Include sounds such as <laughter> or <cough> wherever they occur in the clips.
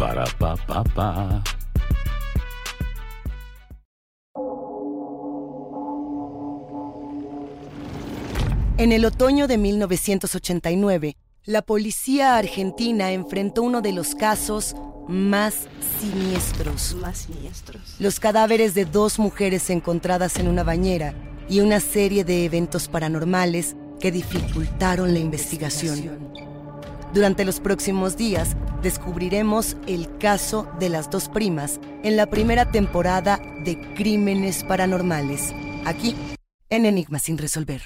Para, pa, pa, pa. En el otoño de 1989, la policía argentina enfrentó uno de los casos más siniestros. Más siniestros. Los cadáveres de dos mujeres encontradas en una bañera y una serie de eventos paranormales que dificultaron la investigación. Durante los próximos días descubriremos el caso de las dos primas en la primera temporada de Crímenes Paranormales, aquí en Enigma sin resolver.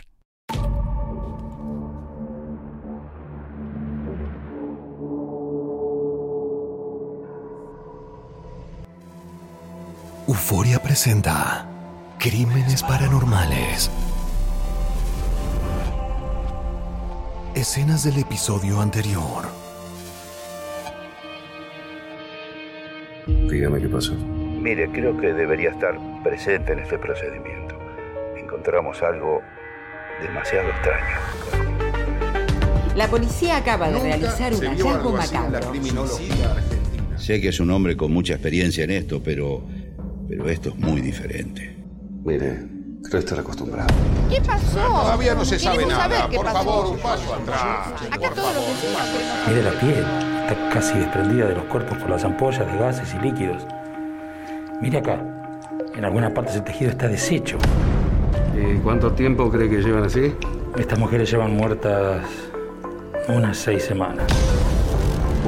Euforia presenta Crímenes Paranormales. Escenas del episodio anterior. Dígame qué pasó. Mire, creo que debería estar presente en este procedimiento. Encontramos algo demasiado extraño. La policía acaba de realizar un hallazgo macabro. Sé que es un hombre con mucha experiencia en esto, pero, pero esto es muy diferente. Mire, creo estar acostumbrado. ¿Qué pasó? Todavía no se sabe nada. saber qué Por pasó. favor, un paso atrás. Acá todos los vecinos. Mire la piel, está casi desprendida de los cuerpos por las ampollas de gases y líquidos. Mire acá, en algunas partes el tejido está deshecho. ¿Y cuánto tiempo cree que llevan así? Estas mujeres llevan muertas unas seis semanas.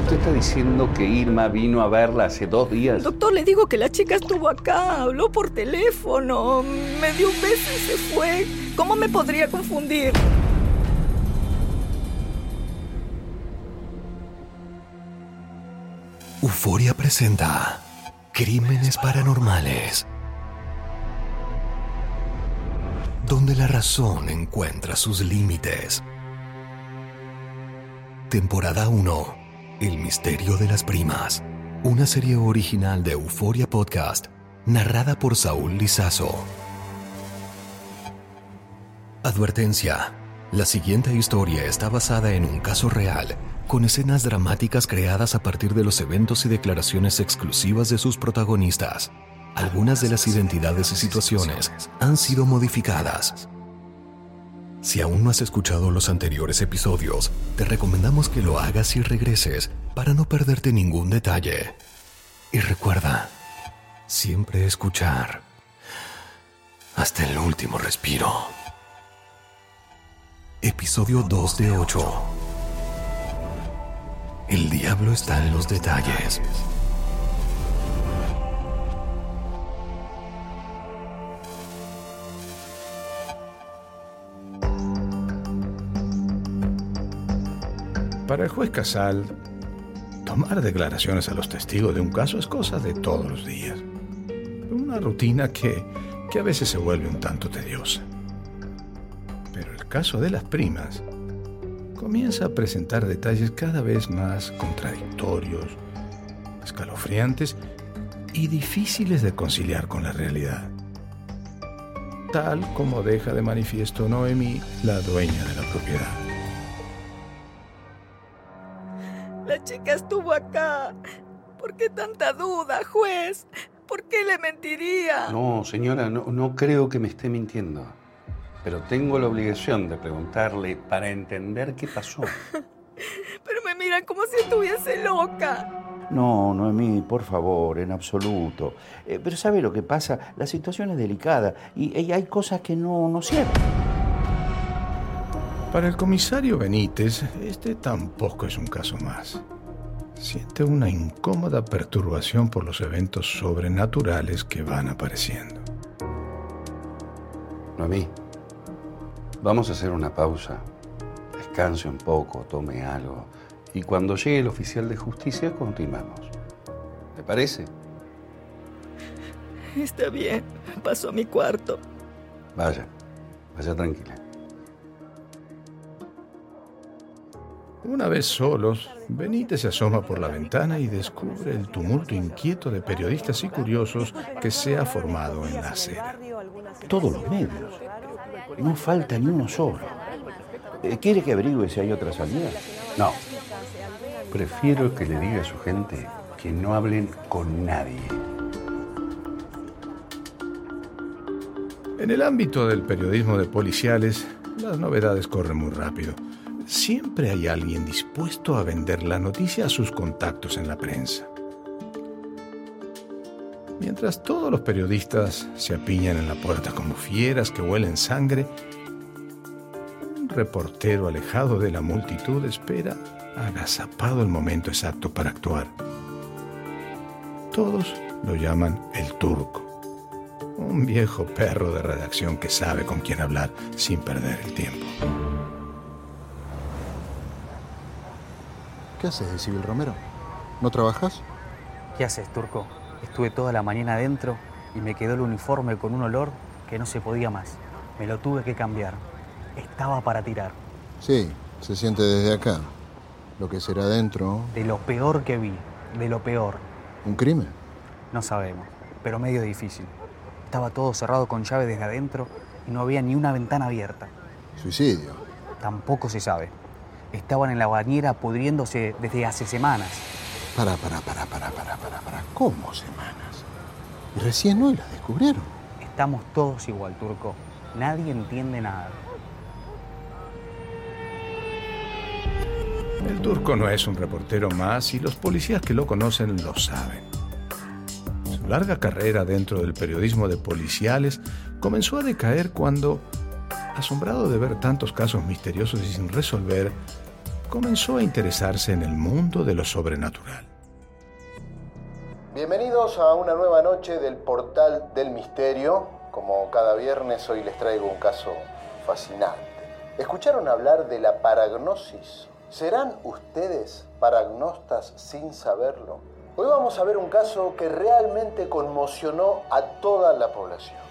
¿Usted está diciendo que Irma vino a verla hace dos días? Doctor, le digo que la chica estuvo acá, habló por teléfono, me dio un beso y se fue. ¿Cómo me podría confundir? Euforia presenta Crímenes Paranormales. Donde la razón encuentra sus límites. Temporada 1. El misterio de las primas. Una serie original de Euforia Podcast, narrada por Saúl Lizazo. Advertencia. La siguiente historia está basada en un caso real, con escenas dramáticas creadas a partir de los eventos y declaraciones exclusivas de sus protagonistas. Algunas de las identidades y situaciones han sido modificadas. Si aún no has escuchado los anteriores episodios, te recomendamos que lo hagas y regreses para no perderte ningún detalle. Y recuerda, siempre escuchar hasta el último respiro. Episodio 2 de 8. El diablo está en los detalles. Para el juez Casal, tomar declaraciones a los testigos de un caso es cosa de todos los días. Una rutina que, que a veces se vuelve un tanto tediosa. Pero el caso de las primas comienza a presentar detalles cada vez más contradictorios, escalofriantes y difíciles de conciliar con la realidad. tal como deja de manifiesto Noemí, la dueña de la propiedad. La chica estuvo acá. ¿Por qué tanta duda, juez? ¿Por qué le mentiría? No, señora, no, no creo que me esté mintiendo. Pero tengo la obligación de preguntarle para entender qué pasó. <laughs> Pero me miran como si estuviese loca. No, Noemí, por favor, en absoluto. Eh, pero ¿sabe lo que pasa? La situación es delicada y, y hay cosas que no, no cierran. Para el comisario Benítez, este tampoco es un caso más. Siente una incómoda perturbación por los eventos sobrenaturales que van apareciendo. Noemí, vamos a hacer una pausa. Descanse un poco, tome algo. Y cuando llegue el oficial de justicia, continuamos. ¿Le parece? Está bien. Paso a mi cuarto. Vaya, vaya tranquila. Una vez solos, Benítez se asoma por la ventana y descubre el tumulto inquieto de periodistas y curiosos que se ha formado en la acera. Todos los medios. No falta ni uno solo. Eh, ¿Quiere que averigüe si hay otra salida? No. Prefiero que le diga a su gente que no hablen con nadie. En el ámbito del periodismo de policiales, las novedades corren muy rápido. Siempre hay alguien dispuesto a vender la noticia a sus contactos en la prensa. Mientras todos los periodistas se apiñan en la puerta como fieras que huelen sangre, un reportero alejado de la multitud espera agazapado el momento exacto para actuar. Todos lo llaman el turco, un viejo perro de redacción que sabe con quién hablar sin perder el tiempo. ¿Qué haces de Civil Romero? ¿No trabajas? ¿Qué haces, turco? Estuve toda la mañana adentro y me quedó el uniforme con un olor que no se podía más. Me lo tuve que cambiar. Estaba para tirar. Sí, se siente desde acá. Lo que será adentro. De lo peor que vi, de lo peor. ¿Un crimen? No sabemos, pero medio difícil. Estaba todo cerrado con llave desde adentro y no había ni una ventana abierta. ¿Suicidio? Tampoco se sabe. Estaban en la bañera pudriéndose desde hace semanas. Para, para, para, para, para, para, para. ¿Cómo semanas? Y recién hoy las descubrieron. Estamos todos igual, turco. Nadie entiende nada. El turco no es un reportero más y los policías que lo conocen lo saben. Su larga carrera dentro del periodismo de policiales comenzó a decaer cuando, asombrado de ver tantos casos misteriosos y sin resolver, comenzó a interesarse en el mundo de lo sobrenatural. Bienvenidos a una nueva noche del Portal del Misterio. Como cada viernes, hoy les traigo un caso fascinante. ¿Escucharon hablar de la paragnosis? ¿Serán ustedes paragnostas sin saberlo? Hoy vamos a ver un caso que realmente conmocionó a toda la población.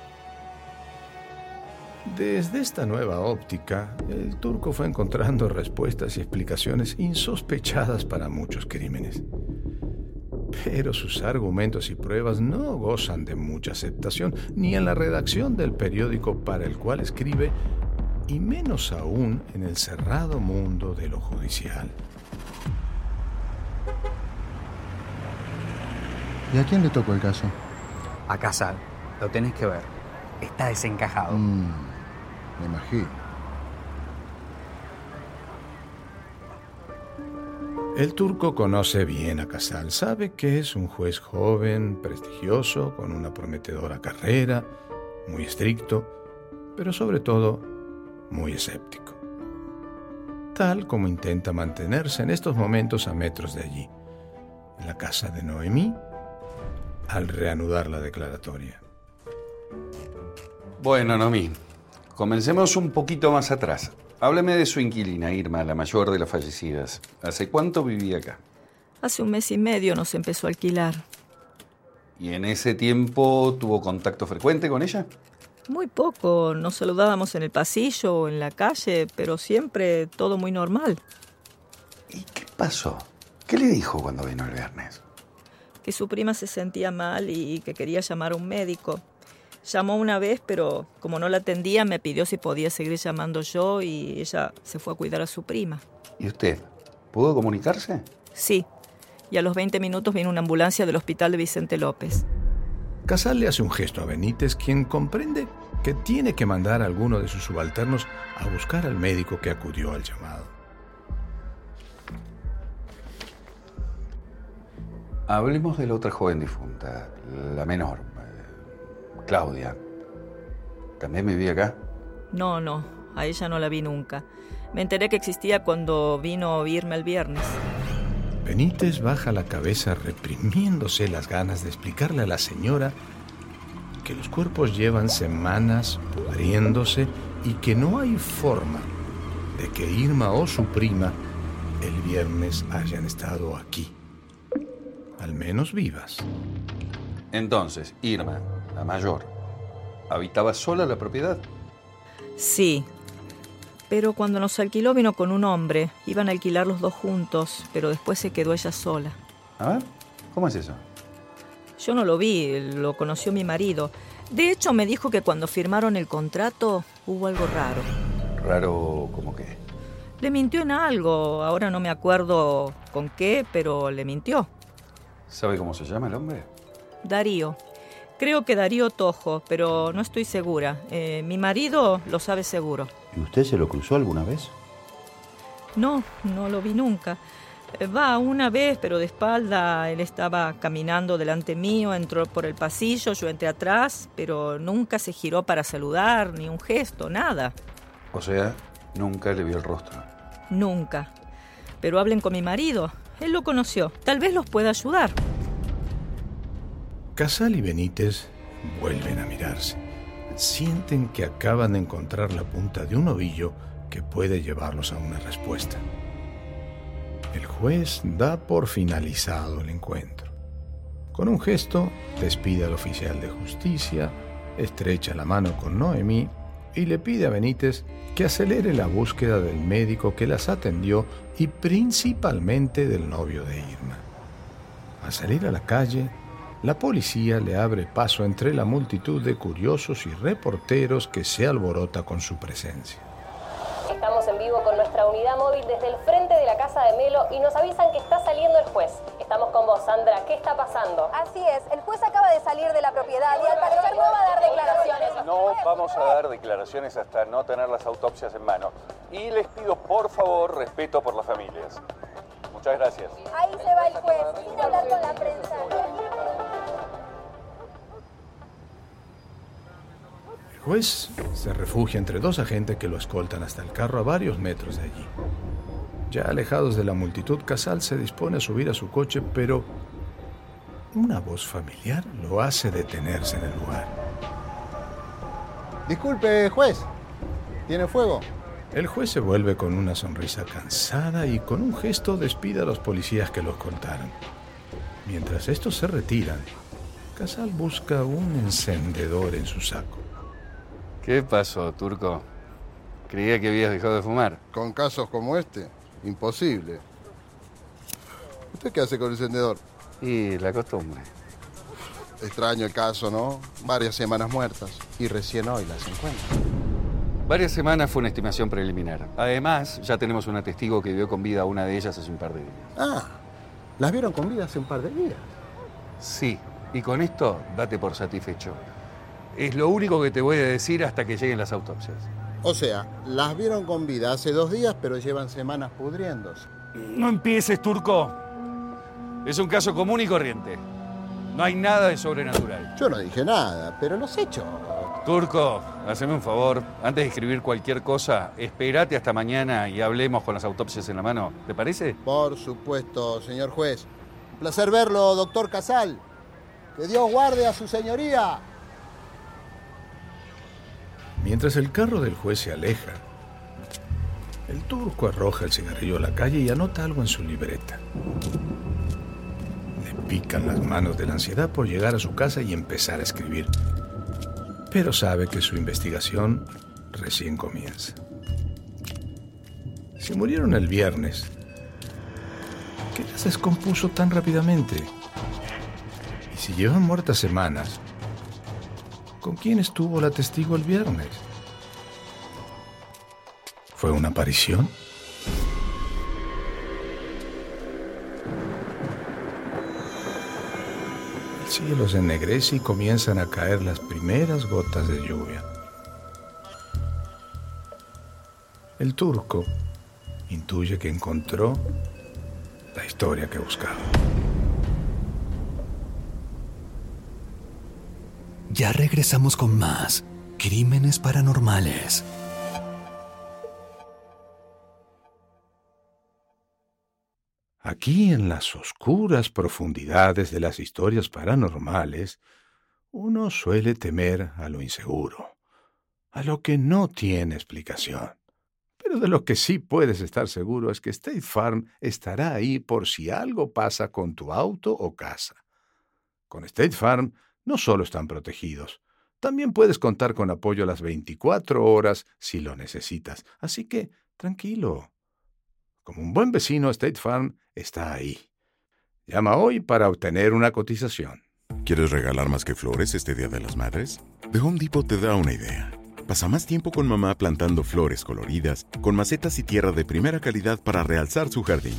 Desde esta nueva óptica, el turco fue encontrando respuestas y explicaciones insospechadas para muchos crímenes. Pero sus argumentos y pruebas no gozan de mucha aceptación, ni en la redacción del periódico para el cual escribe, y menos aún en el cerrado mundo de lo judicial. ¿Y a quién le tocó el caso? A Casal. Lo tenés que ver. Está desencajado. Mm, me imagino. El turco conoce bien a Casal, sabe que es un juez joven, prestigioso, con una prometedora carrera, muy estricto, pero sobre todo muy escéptico. Tal como intenta mantenerse en estos momentos a metros de allí, en la casa de Noemí, al reanudar la declaratoria. Bueno, Noemí, comencemos un poquito más atrás. Hábleme de su inquilina, Irma, la mayor de las fallecidas. ¿Hace cuánto vivía acá? Hace un mes y medio nos empezó a alquilar. ¿Y en ese tiempo tuvo contacto frecuente con ella? Muy poco. Nos saludábamos en el pasillo o en la calle, pero siempre todo muy normal. ¿Y qué pasó? ¿Qué le dijo cuando vino el viernes? Que su prima se sentía mal y que quería llamar a un médico. Llamó una vez, pero como no la atendía, me pidió si podía seguir llamando yo y ella se fue a cuidar a su prima. ¿Y usted? ¿Pudo comunicarse? Sí. Y a los 20 minutos vino una ambulancia del hospital de Vicente López. Casal le hace un gesto a Benítez, quien comprende que tiene que mandar a alguno de sus subalternos a buscar al médico que acudió al llamado. Hablemos de la otra joven difunta, la menor, Claudia. ¿También vivía acá? No, no, a ella no la vi nunca. Me enteré que existía cuando vino a oírme el viernes. Benítez baja la cabeza reprimiéndose las ganas de explicarle a la señora que los cuerpos llevan semanas pudriéndose y que no hay forma de que Irma o su prima el viernes hayan estado aquí. Al menos vivas. Entonces, Irma, la mayor, ¿habitaba sola la propiedad? Sí. Pero cuando nos alquiló vino con un hombre. Iban a alquilar los dos juntos, pero después se quedó ella sola. A ver, ¿cómo es eso? Yo no lo vi, lo conoció mi marido. De hecho, me dijo que cuando firmaron el contrato hubo algo raro. ¿Raro como qué? Le mintió en algo, ahora no me acuerdo con qué, pero le mintió. ¿Sabe cómo se llama el hombre? Darío. Creo que Darío Tojo, pero no estoy segura. Eh, mi marido lo sabe seguro. ¿Y usted se lo cruzó alguna vez? No, no lo vi nunca. Eh, va una vez, pero de espalda. Él estaba caminando delante mío, entró por el pasillo, yo entré atrás, pero nunca se giró para saludar, ni un gesto, nada. O sea, nunca le vio el rostro. Nunca. Pero hablen con mi marido. Él lo conoció. Tal vez los pueda ayudar. Casal y Benítez vuelven a mirarse. Sienten que acaban de encontrar la punta de un ovillo que puede llevarlos a una respuesta. El juez da por finalizado el encuentro. Con un gesto, despide al oficial de justicia, estrecha la mano con Noemí y le pide a Benítez que acelere la búsqueda del médico que las atendió y principalmente del novio de Irma. Al salir a la calle, la policía le abre paso entre la multitud de curiosos y reporteros que se alborota con su presencia. Estamos en vivo con nuestra unidad móvil desde el frente de la casa de Melo y nos avisan que está saliendo el juez. Estamos con vos, Sandra. ¿Qué está pasando? Así es, el juez acaba de salir de la propiedad y al parecer no va a dar declaraciones. No vamos a dar declaraciones hasta no tener las autopsias en mano. Y les pido por favor respeto por las familias. Muchas gracias. Ahí se va el juez, sin hablar con la prensa. Juez se refugia entre dos agentes que lo escoltan hasta el carro a varios metros de allí. Ya alejados de la multitud, Casal se dispone a subir a su coche, pero una voz familiar lo hace detenerse en el lugar. Disculpe, juez. ¿Tiene fuego? El juez se vuelve con una sonrisa cansada y con un gesto despide a los policías que lo escoltaron. Mientras estos se retiran, Casal busca un encendedor en su saco. ¿Qué pasó, Turco? Creía que habías dejado de fumar. Con casos como este, imposible. ¿Usted qué hace con el encendedor? Y la costumbre. Extraño el caso, ¿no? Varias semanas muertas y recién hoy las encuentro. Varias semanas fue una estimación preliminar. Además, ya tenemos una testigo que vio con vida a una de ellas hace un par de días. Ah, ¿las vieron con vida hace un par de días? Sí, y con esto date por satisfecho. Es lo único que te voy a decir hasta que lleguen las autopsias. O sea, las vieron con vida hace dos días, pero llevan semanas pudriéndose. No empieces, Turco. Es un caso común y corriente. No hay nada de sobrenatural. Yo no dije nada, pero los hechos. Turco, haceme un favor. Antes de escribir cualquier cosa, espérate hasta mañana y hablemos con las autopsias en la mano. ¿Te parece? Por supuesto, señor juez. Un placer verlo, doctor Casal. Que Dios guarde a su señoría. Mientras el carro del juez se aleja, el turco arroja el cigarrillo a la calle y anota algo en su libreta. Le pican las manos de la ansiedad por llegar a su casa y empezar a escribir. Pero sabe que su investigación recién comienza. Si murieron el viernes, ¿qué las descompuso tan rápidamente? Y si llevan muertas semanas, ¿Con quién estuvo la testigo el viernes? ¿Fue una aparición? El cielo se ennegrece y comienzan a caer las primeras gotas de lluvia. El turco intuye que encontró la historia que buscaba. Ya regresamos con más crímenes paranormales. Aquí en las oscuras profundidades de las historias paranormales, uno suele temer a lo inseguro, a lo que no tiene explicación. Pero de lo que sí puedes estar seguro es que State Farm estará ahí por si algo pasa con tu auto o casa. Con State Farm no solo están protegidos, también puedes contar con apoyo las 24 horas si lo necesitas. Así que, tranquilo. Como un buen vecino, State Farm está ahí. Llama hoy para obtener una cotización. ¿Quieres regalar más que flores este Día de las Madres? The Home Depot te da una idea. Pasa más tiempo con mamá plantando flores coloridas, con macetas y tierra de primera calidad para realzar su jardín.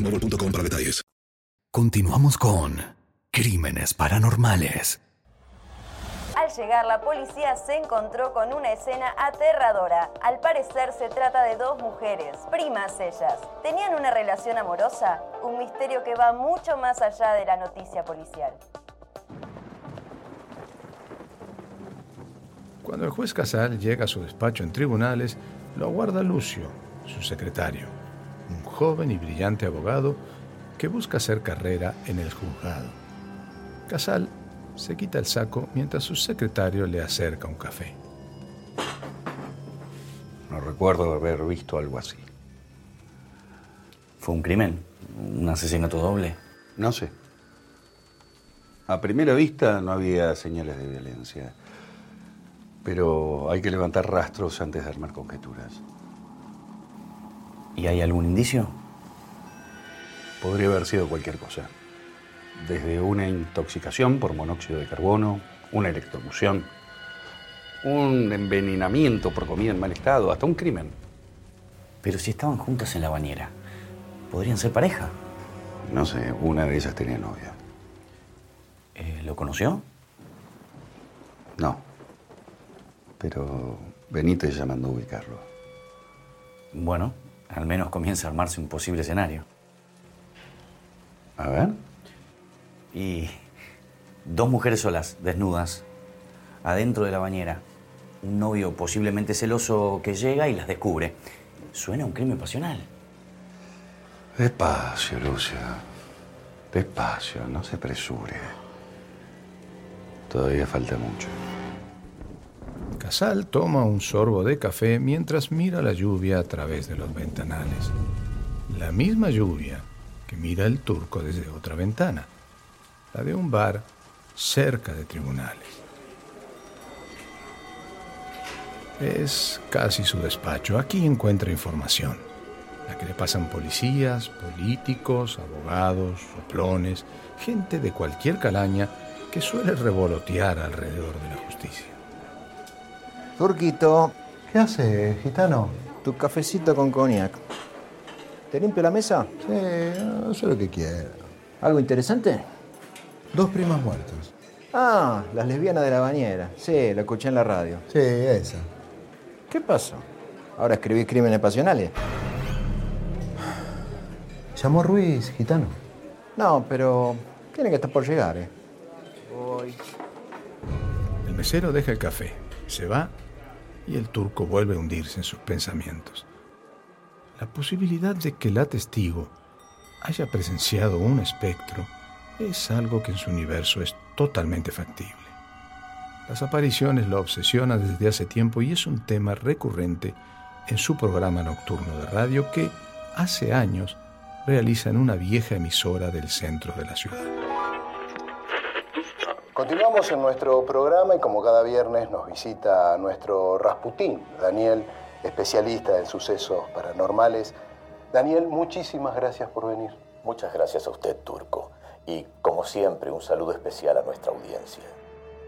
boostmobile.com para detalles. Continuamos con Crímenes Paranormales. Al llegar, la policía se encontró con una escena aterradora. Al parecer se trata de dos mujeres, primas ellas. ¿Tenían una relación amorosa? Un misterio que va mucho más allá de la noticia policial. Cuando el juez Casal llega a su despacho en tribunales, lo aguarda Lucio, su secretario, joven y brillante abogado que busca hacer carrera en el juzgado. Casal se quita el saco mientras su secretario le acerca un café. No recuerdo haber visto algo así. ¿Fue un crimen? ¿Un asesinato doble? No sé. A primera vista no había señales de violencia. Pero hay que levantar rastros antes de armar conjeturas. ¿Y hay algún indicio? Podría haber sido cualquier cosa. Desde una intoxicación por monóxido de carbono, una electrocución, un envenenamiento por comida en mal estado, hasta un crimen. Pero si estaban juntas en la bañera, ¿podrían ser pareja? No sé, una de ellas tenía novia. Eh, ¿Lo conoció? No. Pero Benítez ya mandó a ubicarlo. Bueno, al menos comienza a armarse un posible escenario. A ver. Y dos mujeres solas, desnudas, adentro de la bañera. Un novio posiblemente celoso que llega y las descubre. Suena a un crimen pasional. Despacio, Lucia. Despacio, no se apresure. Todavía falta mucho. Casal toma un sorbo de café mientras mira la lluvia a través de los ventanales. La misma lluvia que mira el turco desde otra ventana, la de un bar cerca de tribunales. Es casi su despacho. Aquí encuentra información. la que le pasan policías, políticos, abogados, soplones, gente de cualquier calaña que suele revolotear alrededor de la justicia. Turquito, ¿Qué hace, gitano? tu cafecito con cognac. ¿Te limpio la mesa? Sí, eso es lo que quiero. ¿Algo interesante? Dos primas muertas. Ah, las lesbianas de la bañera. Sí, lo escuché en la radio. Sí, esa. ¿Qué pasó? ¿Ahora escribís crímenes pasionales? Llamó Ruiz, gitano. No, pero tiene que estar por llegar, ¿eh? Voy. El mesero deja el café, se va y el turco vuelve a hundirse en sus pensamientos. La posibilidad de que la testigo haya presenciado un espectro es algo que en su universo es totalmente factible. Las apariciones lo obsesionan desde hace tiempo y es un tema recurrente en su programa nocturno de radio que hace años realiza en una vieja emisora del centro de la ciudad. Continuamos en nuestro programa y como cada viernes nos visita nuestro Rasputín, Daniel, especialista en sucesos paranormales. Daniel, muchísimas gracias por venir. Muchas gracias a usted, Turco. Y como siempre, un saludo especial a nuestra audiencia.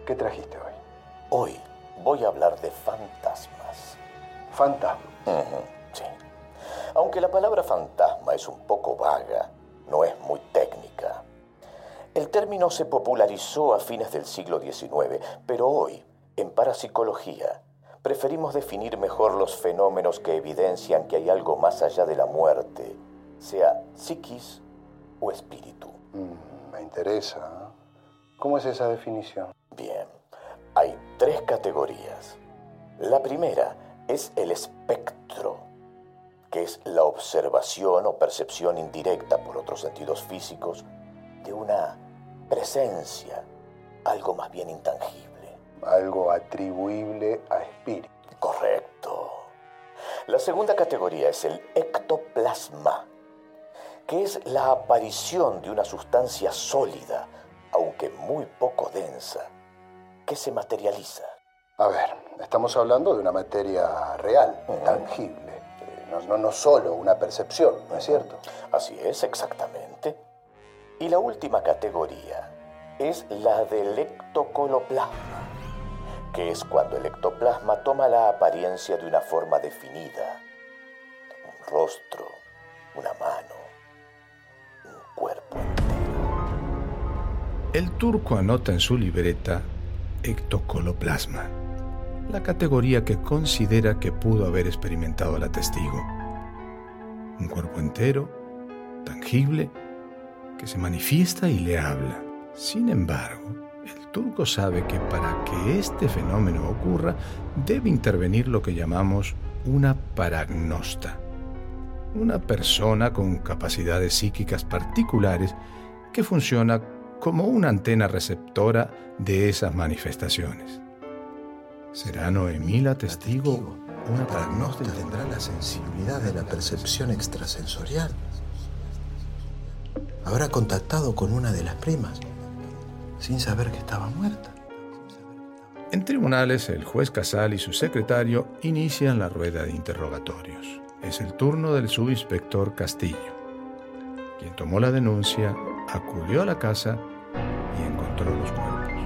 ¿Qué trajiste hoy? Hoy voy a hablar de fantasmas. Fantasma. Ujú, sí. Aunque la palabra fantasma es un poco vaga, no es muy técnica. El término se popularizó a fines del siglo XIX, pero hoy, en parapsicología, preferimos definir mejor los fenómenos que evidencian que hay algo más allá de la muerte, sea psiquis o espíritu. Mm, me interesa. ¿eh? ¿Cómo es esa definición? Bien, hay tres categorías. La primera es el espectro, que es la observación o percepción indirecta por otros sentidos físicos de una presencia, algo más bien intangible. Algo atribuible a espíritu. Correcto. La segunda categoría es el ectoplasma, que es la aparición de una sustancia sólida, aunque muy poco densa, que se materializa. A ver, estamos hablando de una materia real, tangible. Eh, No, no, no solo una percepción, ¿no es cierto? Así es, exactamente. Y la última categoría es la del ectocoloplasma, que es cuando el ectoplasma toma la apariencia de una forma definida. Un rostro, una mano, un cuerpo. El turco anota en su libreta ectocoloplasma, la categoría que considera que pudo haber experimentado la testigo. Un cuerpo entero, tangible, que se manifiesta y le habla. Sin embargo, el turco sabe que para que este fenómeno ocurra debe intervenir lo que llamamos una paragnosta, una persona con capacidades psíquicas particulares que funciona como una antena receptora de esas manifestaciones. ¿Será Noemí la testigo? Una paragnosta tendrá la sensibilidad de la percepción extrasensorial. Habrá contactado con una de las primas sin saber que estaba muerta. En tribunales, el juez Casal y su secretario inician la rueda de interrogatorios. Es el turno del subinspector Castillo, quien tomó la denuncia, acudió a la casa y encontró los cuerpos.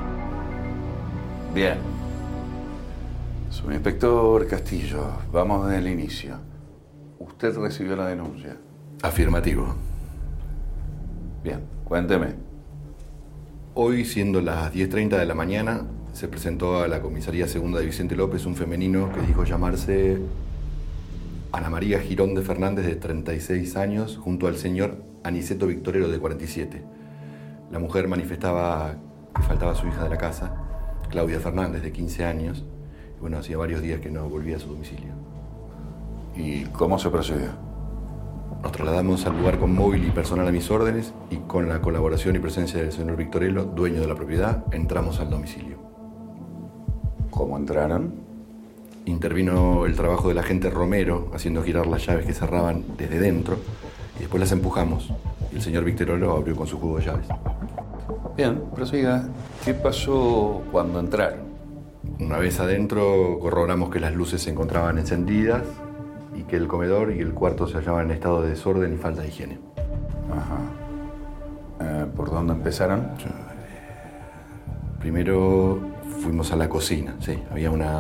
Bien. Subinspector Castillo, vamos desde el inicio. ¿Usted recibió la denuncia? Afirmativo. Bien, cuénteme. Hoy, siendo las 10.30 de la mañana, se presentó a la comisaría segunda de Vicente López un femenino que dijo llamarse Ana María Girón de Fernández, de 36 años, junto al señor Aniceto Victorero, de 47. La mujer manifestaba que faltaba su hija de la casa, Claudia Fernández, de 15 años. Y bueno, hacía varios días que no volvía a su domicilio. ¿Y cómo se procedió? Nos trasladamos al lugar con móvil y personal a mis órdenes y con la colaboración y presencia del señor Victorello, dueño de la propiedad, entramos al domicilio. ¿Cómo entraron? Intervino el trabajo del agente Romero, haciendo girar las llaves que cerraban desde dentro, y después las empujamos. Y el señor Victorello abrió con su jugo de llaves. Bien, prosiga. ¿Qué pasó cuando entraron? Una vez adentro, corroboramos que las luces se encontraban encendidas y que el comedor y el cuarto se hallaban en estado de desorden y falta de higiene. Ajá. Eh, ¿Por dónde empezaron? Primero fuimos a la cocina, sí. Había una,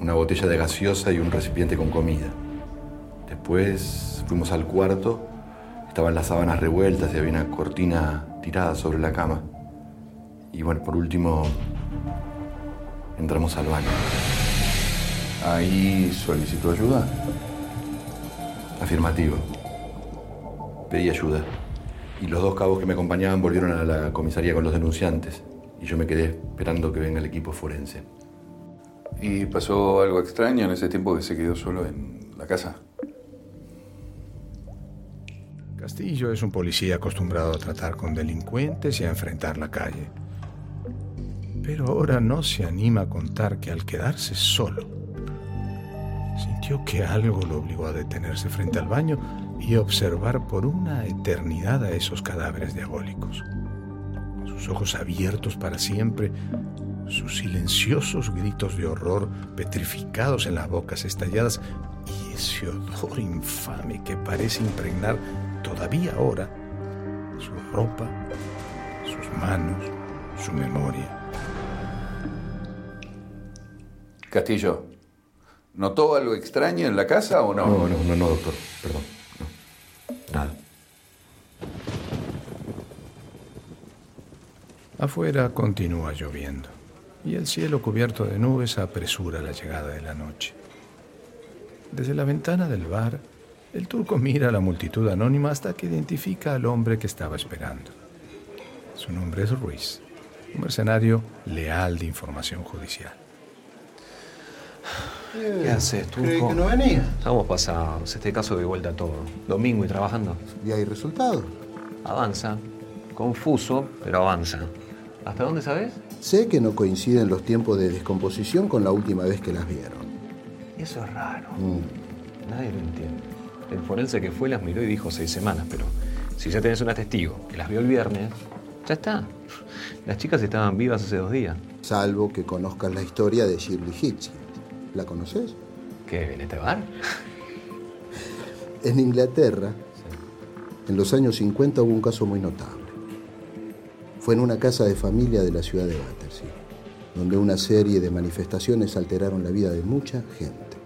una botella de gaseosa y un recipiente con comida. Después fuimos al cuarto, estaban las sábanas revueltas y había una cortina tirada sobre la cama. Y bueno, por último, entramos al baño. ¿Ahí solicitó ayuda? Afirmativo. Pedí ayuda. Y los dos cabos que me acompañaban volvieron a la comisaría con los denunciantes. Y yo me quedé esperando que venga el equipo forense. ¿Y pasó algo extraño en ese tiempo que se quedó solo en la casa? Castillo es un policía acostumbrado a tratar con delincuentes y a enfrentar la calle. Pero ahora no se anima a contar que al quedarse solo, que algo lo obligó a detenerse frente al baño y observar por una eternidad a esos cadáveres diabólicos. Sus ojos abiertos para siempre, sus silenciosos gritos de horror petrificados en las bocas estalladas y ese odor infame que parece impregnar todavía ahora su ropa, sus manos, su memoria. Castillo, ¿notó algo extraño en la casa o no? No, no, no, no, doctor. Perdón. No. Nada. Afuera continúa lloviendo y el cielo cubierto de nubes apresura la llegada de la noche. Desde la ventana del bar, el turco mira a la multitud anónima hasta que identifica al hombre que estaba esperando. Su nombre es Ruiz, un mercenario leal de información judicial. ¿Qué haces, Turco? ¿Creí que no venía? Estamos pasados. Este caso de vuelta todo. Domingo y trabajando. ¿Y hay resultados? Avanza. Confuso, pero avanza. ¿Hasta dónde sabes? Sé que no coinciden los tiempos de descomposición con la última vez que las vieron. Eso es raro. Mm. Nadie lo entiende. El forense que fue las miró y dijo seis semanas, pero si ya tenés una testigo que las vio el viernes, ya está. Las chicas estaban vivas hace dos días. Salvo que conozcas la historia de Shirley Hitchens. ¿La conoces? ¿Qué, en este bar? En Inglaterra, en los años 50 hubo un caso muy notable. Fue en una casa de familia de la ciudad de Battersea, donde una serie de manifestaciones alteraron la vida de mucha gente.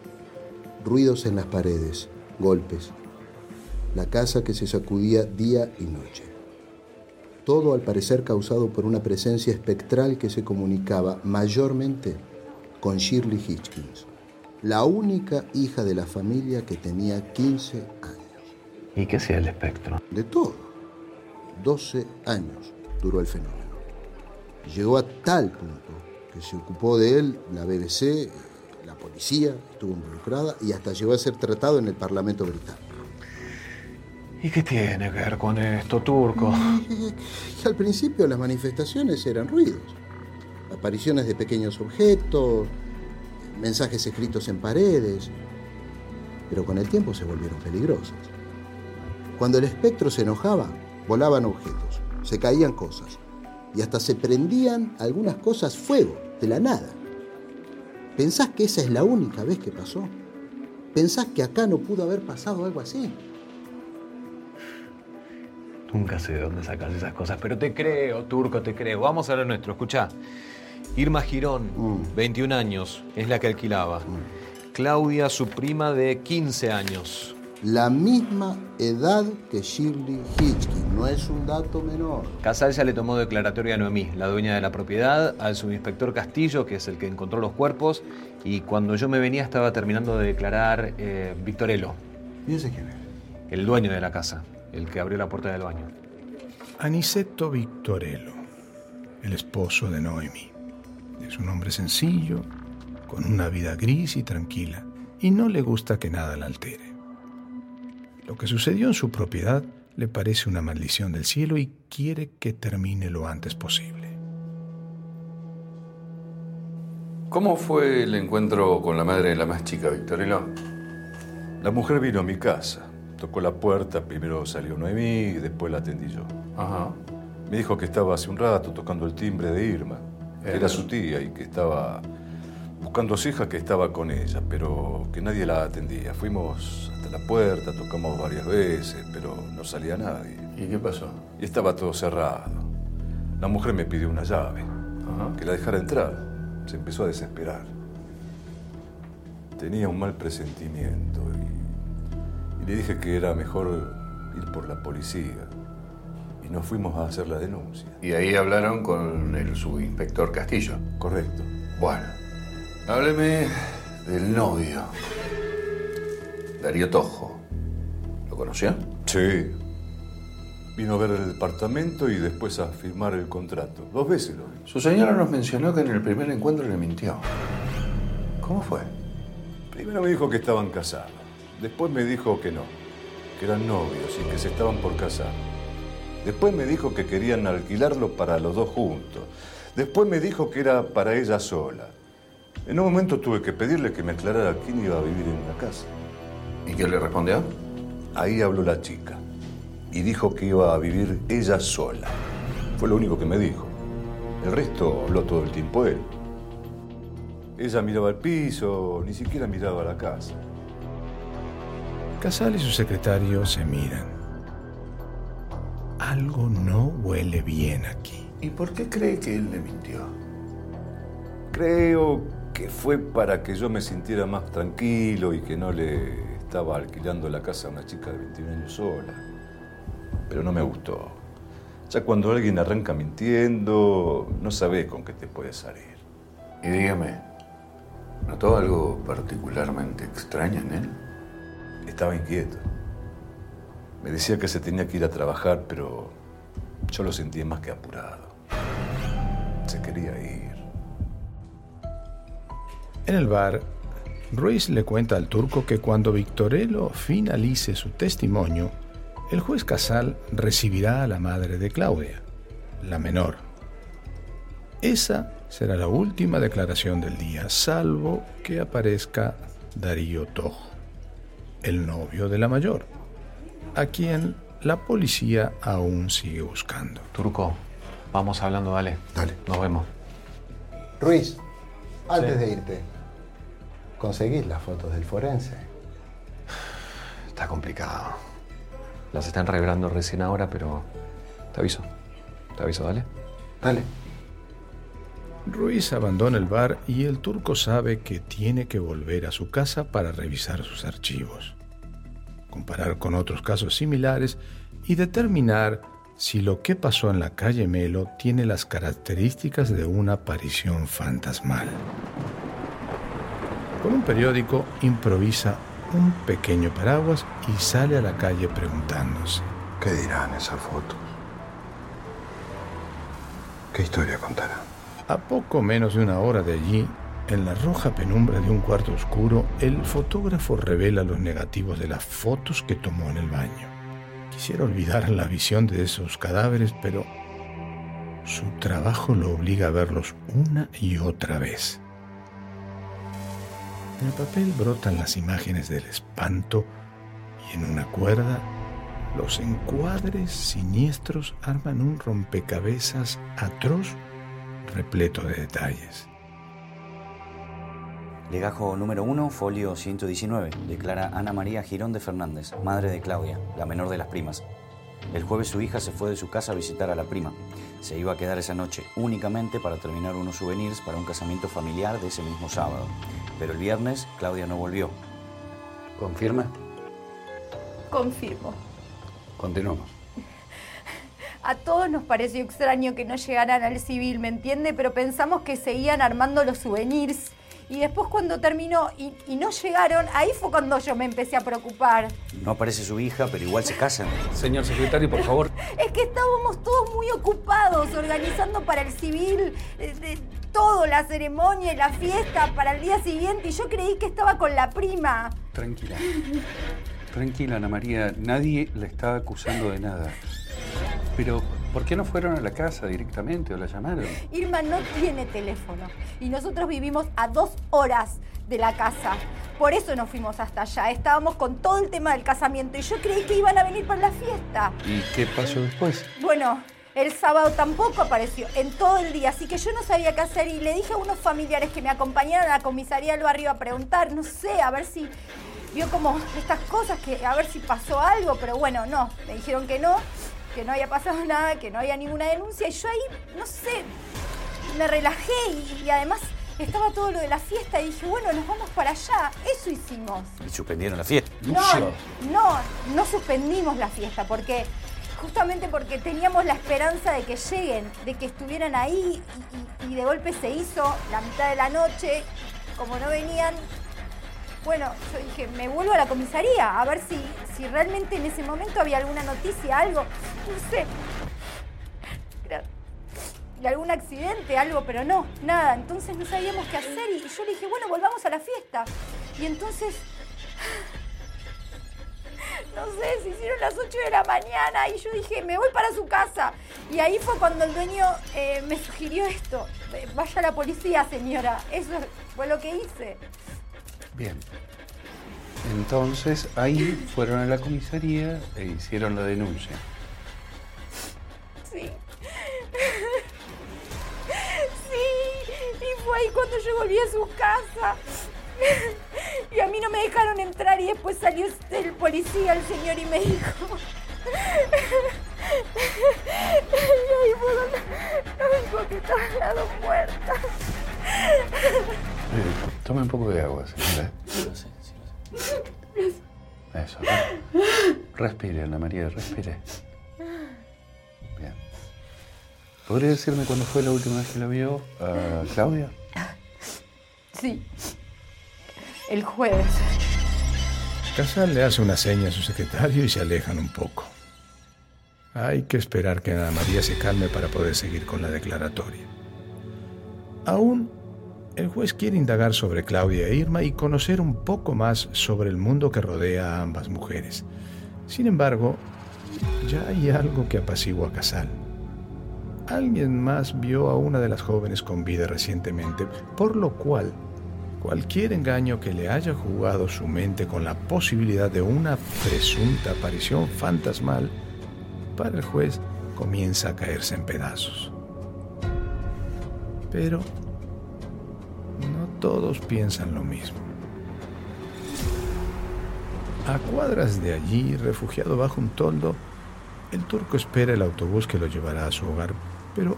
Ruidos en las paredes, golpes, la casa que se sacudía día y noche. Todo al parecer causado por una presencia espectral que se comunicaba mayormente con Shirley Hitchkins, la única hija de la familia que tenía 15 años. ¿Y qué hacía el espectro? De todo. 12 años duró el fenómeno. Llegó a tal punto que se ocupó de él la BBC, la policía estuvo involucrada y hasta llegó a ser tratado en el Parlamento británico. ¿Y qué tiene que ver con esto, Turco? Y al principio las manifestaciones eran ruidos. Apariciones de pequeños objetos, mensajes escritos en paredes, pero con el tiempo se volvieron peligrosas. Cuando el espectro se enojaba, volaban objetos, se caían cosas y hasta se prendían algunas cosas fuego, de la nada. ¿Pensás que esa es la única vez que pasó? ¿Pensás que acá no pudo haber pasado algo así? Nunca sé de dónde sacas esas cosas, pero te creo, Turco, te creo. Vamos a lo nuestro, escuchá. Irma Girón, 21 años, es la que alquilaba. Claudia, su prima de 15 años. La misma edad que Shirley Hitchkin, no es un dato menor. Casal ya le tomó declaratoria a Noemí, la dueña de la propiedad, al subinspector Castillo, que es el que encontró los cuerpos, y cuando yo me venía estaba terminando de declarar eh, Victorello. ¿Y ese quién es? El dueño de la casa, el que abrió la puerta del baño. Aniceto Victorello, el esposo de Noemi. Es un hombre sencillo, con una vida gris y tranquila, y no le gusta que nada la altere. Lo que sucedió en su propiedad le parece una maldición del cielo y quiere que termine lo antes posible. ¿Cómo fue el encuentro con la madre de la más chica, Victorino? La mujer vino a mi casa. Tocó la puerta, primero salió Noemí y después la atendí yo. Ajá. Me dijo que estaba hace un rato tocando el timbre de Irma, que era su tía y que estaba buscando a su hija que estaba con ella, pero que nadie la atendía. Fuimos hasta la puerta, tocamos varias veces, pero no salía nadie. ¿Y qué pasó? Y estaba todo cerrado. La mujer me pidió una llave, que la dejara entrar. Se empezó a desesperar. Tenía un mal presentimiento y, y le dije que era mejor ir por la policía. Y nos fuimos a hacer la denuncia. Y ahí hablaron con el subinspector Castillo. Correcto. Bueno, hábleme del novio. Darío Tojo. ¿Lo conoció? Sí. Vino a ver el departamento y después a firmar el contrato. Dos veces lo vi. Su señora nos mencionó que en el primer encuentro le mintió. ¿Cómo fue? Primero me dijo que estaban casados. Después me dijo que no, que eran novios y que se estaban por casar. Después me dijo que querían alquilarlo para los dos juntos. Después me dijo que era para ella sola. En un momento tuve que pedirle que me aclarara quién iba a vivir en la casa. ¿Y qué le respondió? Ahí habló la chica y dijo que iba a vivir ella sola. Fue lo único que me dijo. El resto habló todo el tiempo él. Ella miraba al piso, ni siquiera miraba a la casa. Casal y su secretario se miran. Algo no huele bien aquí. ¿Y por qué cree que él le mintió? Creo que fue para que yo me sintiera más tranquilo y que no le estaba alquilando la casa a una chica de 21 años sola. Pero no me gustó. Ya cuando alguien arranca mintiendo, no sabes con qué te puede salir. Y dígame, ¿notó algo particularmente extraño en él? Estaba inquieto. Me decía que se tenía que ir a trabajar, pero yo lo sentía más que apurado. Se quería ir. En el bar, Ruiz le cuenta al turco que cuando Victorello finalice su testimonio, el juez Casal recibirá a la madre de Claudia, la menor. Esa será la última declaración del día, salvo que aparezca Darío Tojo, el novio de la mayor, a quien la policía aún sigue buscando. Turco, vamos hablando, dale. Dale. Nos vemos. Ruiz, antes Sí. de irte, ¿conseguís las fotos del forense? Está complicado. Las están revelando recién ahora, pero te aviso. Te aviso, dale. Dale. Ruiz abandona el bar y el turco sabe que tiene que volver a su casa para revisar sus archivos, comparar con otros casos similares y determinar si lo que pasó en la calle Melo tiene las características de una aparición fantasmal. Con un periódico improvisa un pequeño paraguas y sale a la calle preguntándose. ¿Qué dirán esas fotos? ¿Qué historia contarán? A poco menos de una hora de allí, en la roja penumbra de un cuarto oscuro, el fotógrafo revela los negativos de las fotos que tomó en el baño. Quisiera olvidar la visión de esos cadáveres, pero su trabajo lo obliga a verlos una y otra vez. En el papel brotan las imágenes del espanto y en una cuerda los encuadres siniestros arman un rompecabezas atroz repleto de detalles. Legajo número 1, folio 119. Declara Ana María Girón de Fernández, madre de Claudia, la menor de las primas. El jueves su hija se fue de su casa a visitar a la prima. Se iba a quedar esa noche únicamente para terminar unos souvenirs para un casamiento familiar de ese mismo sábado. Pero el viernes Claudia no volvió. ¿Confirma? Confirmo. Continuamos. A todos nos pareció extraño que no llegaran al civil, ¿me entiende? Pero pensamos que seguían armando los souvenirs. Y después cuando terminó y, y no llegaron, ahí fue cuando yo me empecé a preocupar. No aparece su hija, pero igual se casan. Señor secretario, por favor. Es que estábamos todos muy ocupados organizando para el civil eh, de todo, la ceremonia y la fiesta para el día siguiente. Y yo creí que estaba con la prima. Tranquila. Tranquila, Ana María. Nadie la está acusando de nada. Pero, ¿por qué no fueron a la casa directamente o la llamaron? Irma no tiene teléfono y nosotros vivimos a dos horas de la casa. Por eso nos fuimos hasta allá. Estábamos con todo el tema del casamiento y yo creí que iban a venir para la fiesta. ¿Y qué pasó después? Bueno, El sábado tampoco apareció en todo el día, así que yo no sabía qué hacer y le dije a unos familiares que me acompañaran a la comisaría del barrio a preguntar, no sé, a ver si vio como estas cosas, que a ver si pasó algo, pero bueno, no, me dijeron que no, que no había pasado <laughs> nada, que no había ninguna denuncia y yo ahí, no sé, me relajé y, y además estaba todo lo de la fiesta y dije, bueno, nos vamos para allá, eso hicimos. Y suspendieron la fiesta. No, no, no suspendimos la fiesta porque justamente porque teníamos la esperanza de que lleguen, de que estuvieran ahí y, y- y de golpe se hizo la mitad de la noche, como no venían, bueno, yo dije, me vuelvo a la comisaría a ver si, si realmente en ese momento había alguna noticia, algo, no sé, de algún accidente, algo, pero no, nada, entonces no sabíamos qué hacer y, yo le dije, bueno, volvamos a la fiesta. Y entonces no sé, se hicieron las 8 de la mañana y yo dije, me voy para su casa. Y ahí fue cuando el dueño eh, me sugirió esto. Vaya a la policía, señora. Eso fue lo que hice. Bien. Entonces ahí fueron a la comisaría e hicieron la denuncia. Sí. Sí. Y fue ahí cuando yo volví a su casa. Y a mí no me dejaron entrar y después salió el policía, el señor, y me dijo... Y ahí fue nos dijo que muertas. Eh, tome un poco de agua, señora. Eso. re- Respire, Ana María, respire. Bien. ¿Podría decirme cuándo fue la última vez que la vio a Claudia? Sí. El jueves. Casal le hace una seña a su secretario y se alejan un poco. Hay que esperar que Ana María se calme para poder seguir con la declaratoria. Aún, el juez quiere indagar sobre Claudia e Irma y conocer un poco más sobre el mundo que rodea a ambas mujeres. Sin embargo, ya hay algo que apacigua a Casal. Alguien más vio a una de las jóvenes con vida recientemente, por lo cual cualquier engaño que le haya jugado su mente con la posibilidad de una presunta aparición fantasmal, para el juez comienza a caerse en pedazos. Pero todos piensan lo mismo. A cuadras de allí, refugiado bajo un toldo, el turco espera el autobús que lo llevará a su hogar, pero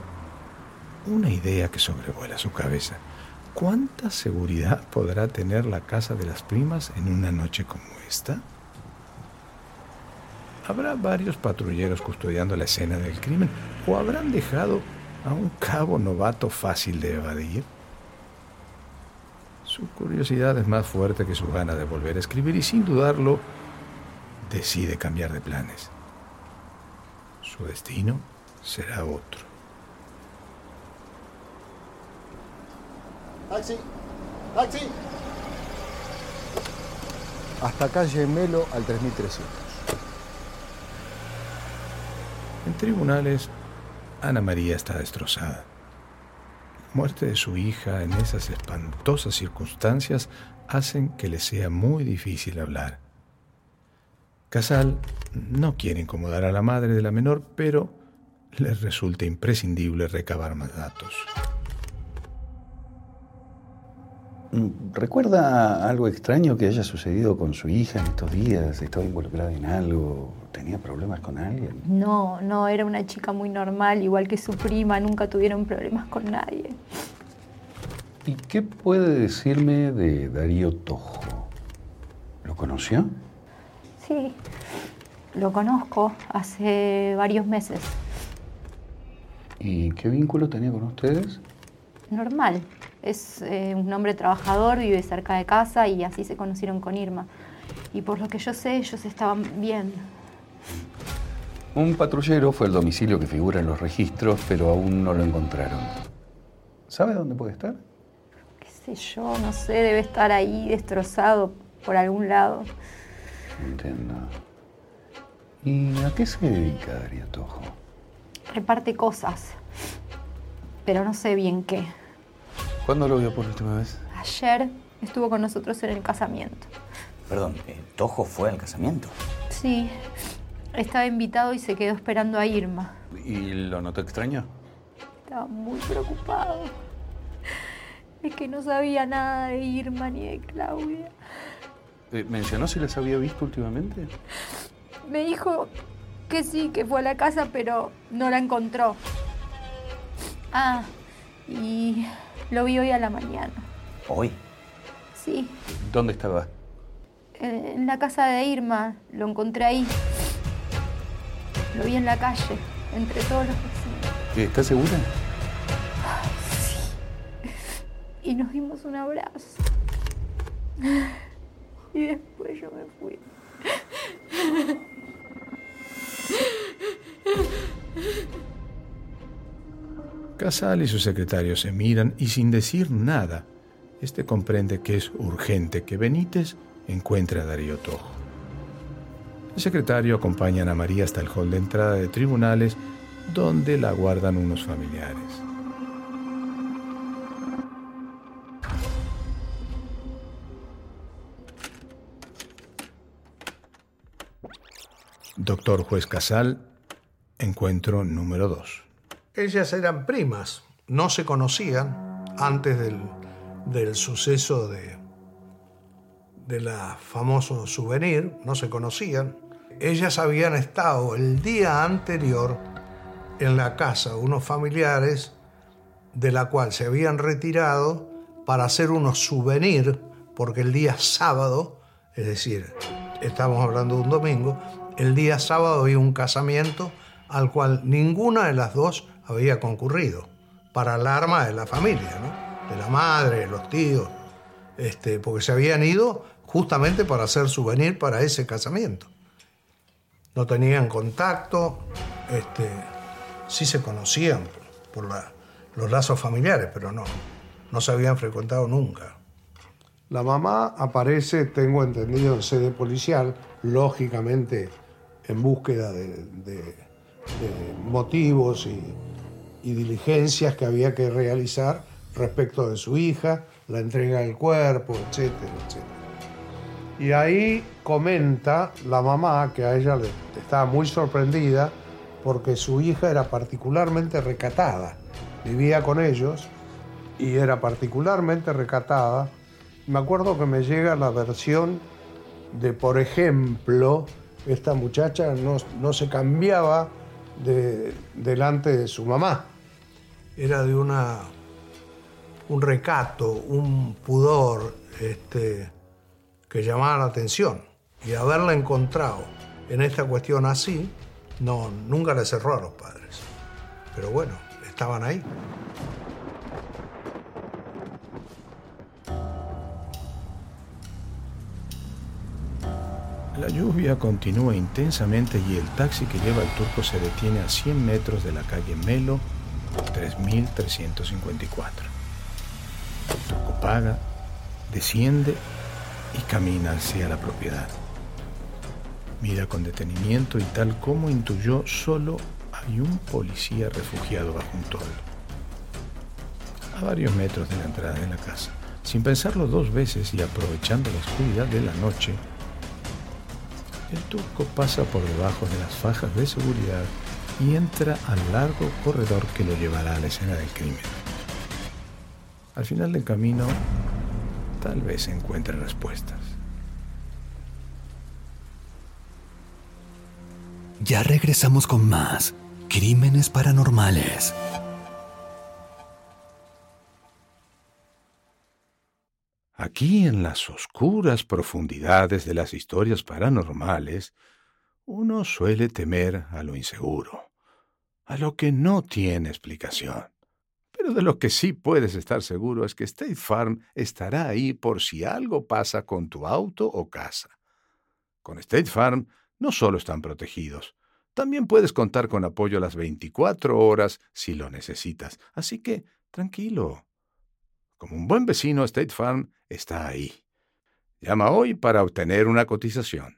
una idea que sobrevuela su cabeza. ¿Cuánta seguridad podrá tener la casa de las primas en una noche como esta? ¿Habrá varios patrulleros custodiando la escena del crimen o habrán dejado a un cabo novato fácil de evadir? Su curiosidad es más fuerte que su gana de volver a escribir y sin dudarlo decide cambiar de planes. Su destino será otro. Taxi, taxi. Hasta calle Melo al 3300. En tribunales, Ana María está destrozada. Muerte de su hija en esas espantosas circunstancias hacen que le sea muy difícil hablar. Casal no quiere incomodar a la madre de la menor, pero les resulta imprescindible recabar más datos. Mm, ¿Recuerda algo extraño que haya sucedido con su hija en estos días? ¿Estaba involucrada en algo? ¿Tenía problemas con alguien? No, no, era una chica muy normal, igual que su prima, nunca tuvieron problemas con nadie. ¿Y qué puede decirme de Darío Tojo? ¿Lo conoció? Sí, lo conozco hace varios meses. ¿Y qué vínculo tenía con ustedes? Normal. Es eh, un hombre trabajador, vive cerca de casa y así se conocieron con Irma. Y por lo que yo sé, ellos estaban bien. Un patrullero fue al domicilio que figura en los registros, pero aún no lo encontraron. ¿Sabe dónde puede estar? Qué sé yo, no sé, debe estar ahí destrozado por algún lado. Entiendo. ¿Y a qué se dedica Darío Tojo? Reparte cosas, pero no sé bien qué. ¿Cuándo lo vio por última vez? Ayer estuvo con nosotros en el casamiento. Perdón, eh, ¿Tojo fue al casamiento? Sí, Estaba invitado y se quedó esperando a Irma. ¿Y lo notó extraño? Estaba muy preocupado. Es que no sabía nada de Irma ni de Claudia. Eh, ¿Mencionó si las había visto últimamente? Me dijo que sí, que fue a la casa, pero no la encontró. Ah, y lo vi hoy a la mañana. ¿Hoy? Sí, ¿Dónde estaba? eh, en la casa de Irma. Lo encontré ahí. Lo vi en la calle, entre todos los vecinos. ¿Estás segura? Y nos dimos un abrazo. Y después yo me fui. Casal y su secretario se miran y sin decir nada, este comprende que es urgente que Benítez encuentre a Darío Tojo. El secretario acompaña a María hasta el hall de entrada de tribunales, donde la aguardan unos familiares. Doctor Juez Casal, encuentro número 2. Ellas eran primas, no se conocían antes del, del suceso de, de la famoso souvenir, no se conocían. Ellas habían estado el día anterior en la casa de unos familiares de la cual se habían retirado para hacer unos souvenirs, porque el día sábado, es decir, estamos hablando de un domingo, el día sábado había un casamiento al cual ninguna de las dos había concurrido, para alarma de la familia, ¿no? de la madre, de los tíos, este, porque se habían ido justamente para hacer souvenir para ese casamiento. No tenían contacto, este, sí se conocían por, la- los lazos familiares, pero no, no se habían frecuentado nunca. La mamá aparece, tengo entendido, en sede policial, lógicamente en búsqueda de motivos y, y diligencias que había que realizar respecto de su hija, la entrega del cuerpo, etcétera, etcétera. Y ahí comenta la mamá que a ella le estaba muy sorprendida porque su hija era particularmente recatada. Vivía con ellos y era particularmente recatada. Me acuerdo que me llega la versión de, por ejemplo, esta muchacha no, no se cambiaba de- delante de su mamá. Era de una, un recato, un pudor este, que llamaba la atención. Y haberla encontrado en esta cuestión así, no, nunca le cerró a los padres. Pero bueno, estaban ahí. La lluvia continúa intensamente y el taxi que lleva al turco se detiene a 100 metros de la calle Melo, 3354. El turco paga, desciende y camina hacia la propiedad. Mira con detenimiento y tal como intuyó, solo hay un policía refugiado bajo un toldo. A varios metros de la entrada de la casa. Sin pensarlo dos veces y aprovechando la oscuridad de la noche, el turco pasa por debajo de las fajas de seguridad y entra al largo corredor que lo llevará a la escena del crimen. Al final del camino, tal vez encuentre respuestas. Ya regresamos con más Crímenes Paranormales. Aquí en las oscuras profundidades de las historias paranormales, uno suele temer a lo inseguro, a lo que no tiene explicación. Pero de lo que sí puedes estar seguro es que State Farm estará ahí por si algo pasa con tu auto o casa. Con State Farm no solo están protegidos, también puedes contar con apoyo las 24 horas si lo necesitas. Así que, tranquilo. Como un buen vecino, State Farm está ahí. Llama hoy para obtener una cotización.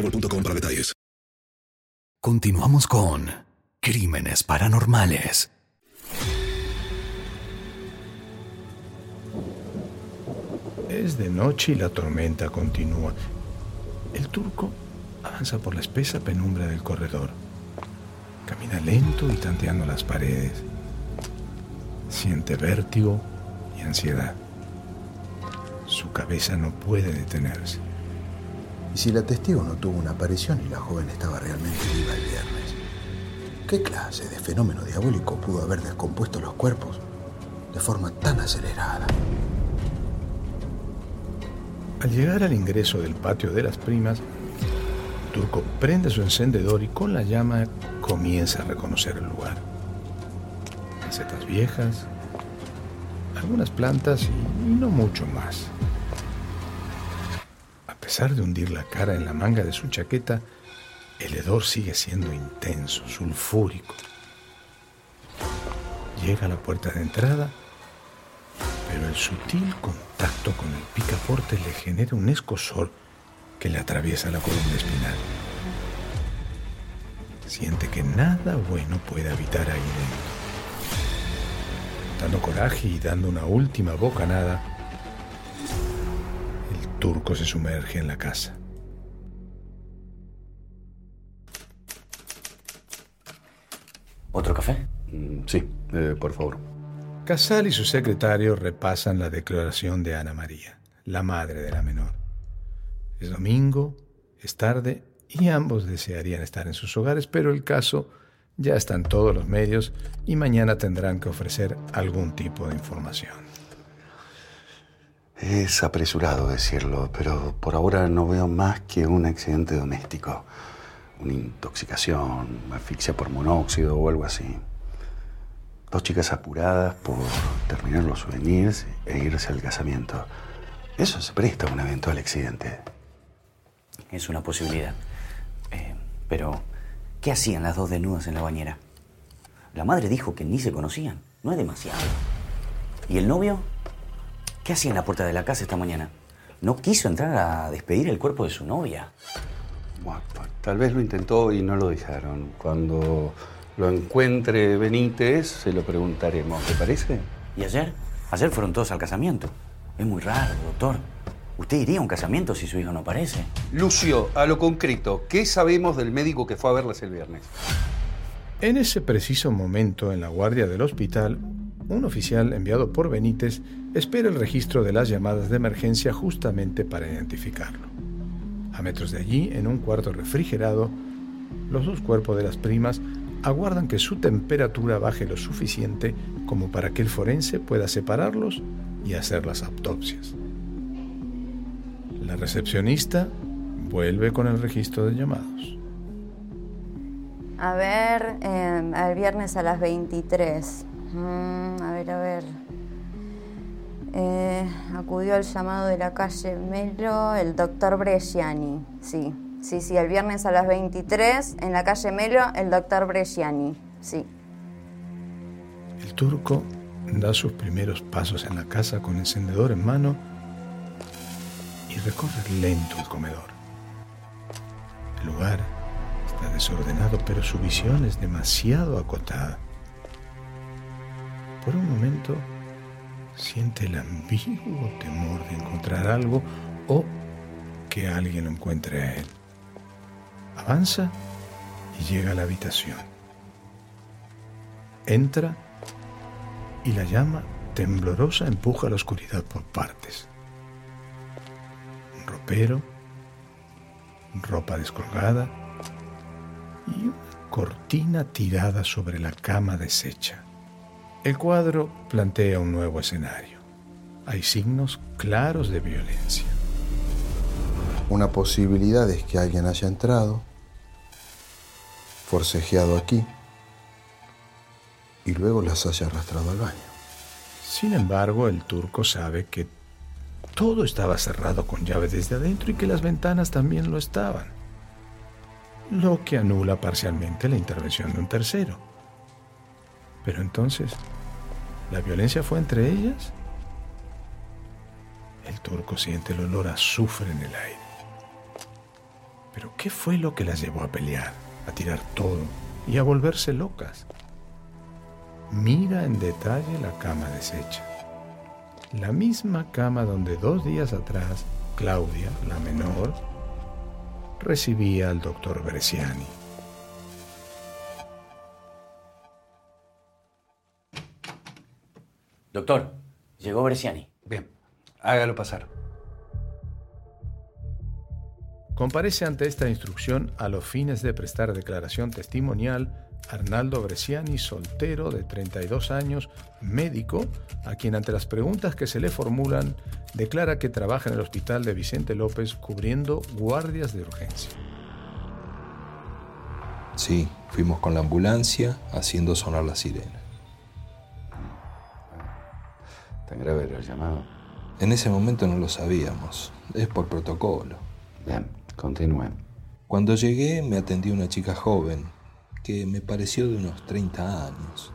para detalles. Continuamos con Crímenes Paranormales. Es de noche y la tormenta continúa. El turco avanza por la espesa penumbra del corredor. Camina lento y tanteando las paredes. Siente vértigo y ansiedad. Su cabeza no puede detenerse. ¿Y si la testigo no tuvo una aparición y la joven estaba realmente viva el viernes? ¿Qué clase de fenómeno diabólico pudo haber descompuesto los cuerpos de forma tan acelerada? Al llegar al ingreso del patio de las primas, Turco prende su encendedor y con la llama comienza a reconocer el lugar. Macetas viejas, algunas plantas y no mucho más. Pesar de hundir la cara en la manga de su chaqueta, el hedor sigue siendo intenso, sulfúrico. Llega a la puerta de entrada, pero el sutil contacto con el picaporte le genera un escosor que le atraviesa la columna espinal. Siente que nada bueno puede habitar ahí dentro. Dando coraje y dando una última bocanada, turco se sumerge en la casa. ¿Otro café? Mm, Sí, eh, por favor. Casal y su secretario repasan la declaración de Ana María, la madre de la menor. Es domingo, es tarde y ambos desearían estar en sus hogares, pero el caso ya está en todos los medios y mañana tendrán que ofrecer algún tipo de información. Es apresurado decirlo, pero por ahora no veo más que un accidente doméstico. Una intoxicación, asfixia por monóxido o algo así. Dos chicas apuradas por terminar los souvenirs e irse al casamiento. Eso se presta a un eventual accidente. Es una posibilidad. Eh, pero, ¿qué hacían las dos desnudas en la bañera? La madre dijo que ni se conocían. No es demasiado. ¿Y el novio? ¿Qué hacía en la puerta de la casa esta mañana? No quiso entrar a despedir el cuerpo de su novia. Bueno, tal vez lo intentó y no lo dejaron. Cuando lo encuentre Benítez, se lo preguntaremos. ¿Te parece? ¿Y ayer? Ayer fueron todos al casamiento. Es muy raro, doctor. ¿Usted iría a un casamiento si su hijo no aparece? Lucio, a lo concreto, ¿qué sabemos del médico que fue a verlas el viernes? En ese preciso momento, en la guardia del hospital, un oficial enviado por Benítez espera el registro de las llamadas de emergencia justamente para identificarlo. A metros de allí, en un cuarto refrigerado, los dos cuerpos de las primas aguardan que su temperatura baje lo suficiente como para que el forense pueda separarlos y hacer las autopsias. La recepcionista vuelve con el registro de llamados. A ver, el viernes a las 23. Mm, a ver, a ver. Eh, acudió al llamado de la calle Melo el doctor Bresciani. Sí, sí, sí, el viernes a las 23 en la calle Melo el doctor Bresciani. Sí. El turco da sus primeros pasos en la casa con encendedor en mano y recorre lento el comedor. El lugar está desordenado, pero su visión es demasiado acotada. Por un momento siente el ambiguo temor de encontrar algo o que alguien lo encuentre a él. Avanza y llega a la habitación. Entra y la llama temblorosa empuja la oscuridad por partes. Un ropero, ropa descolgada y una cortina tirada sobre la cama deshecha. El cuadro plantea un nuevo escenario. Hay signos claros de violencia. Una posibilidad es que alguien haya entrado, forcejeado aquí y luego las haya arrastrado al baño. Sin embargo, el turco sabe que todo estaba cerrado con llave desde adentro y que las ventanas también lo estaban, lo que anula parcialmente la intervención de un tercero. Pero entonces, ¿la violencia fue entre ellas? El turco siente el olor a azufre en el aire. Pero ¿qué fue lo que las llevó a pelear, a tirar todo y a volverse locas? Mira en detalle la cama deshecha. La misma cama donde dos días atrás Claudia, la menor, recibía al doctor Bresciani. Doctor, llegó Bresciani. Bien, hágalo pasar. Comparece ante esta instrucción a los fines de prestar declaración testimonial Arnaldo Bresciani, soltero de 32 años, médico, a quien ante las preguntas que se le formulan declara que trabaja en el hospital de Vicente López cubriendo guardias de urgencia. Sí, fuimos con la ambulancia haciendo sonar la sirena. ¿Tan grave era el llamado? En ese momento no lo sabíamos. Es por protocolo. Bien, continúen. Cuando llegué me atendió una chica joven que me pareció de unos 30 años.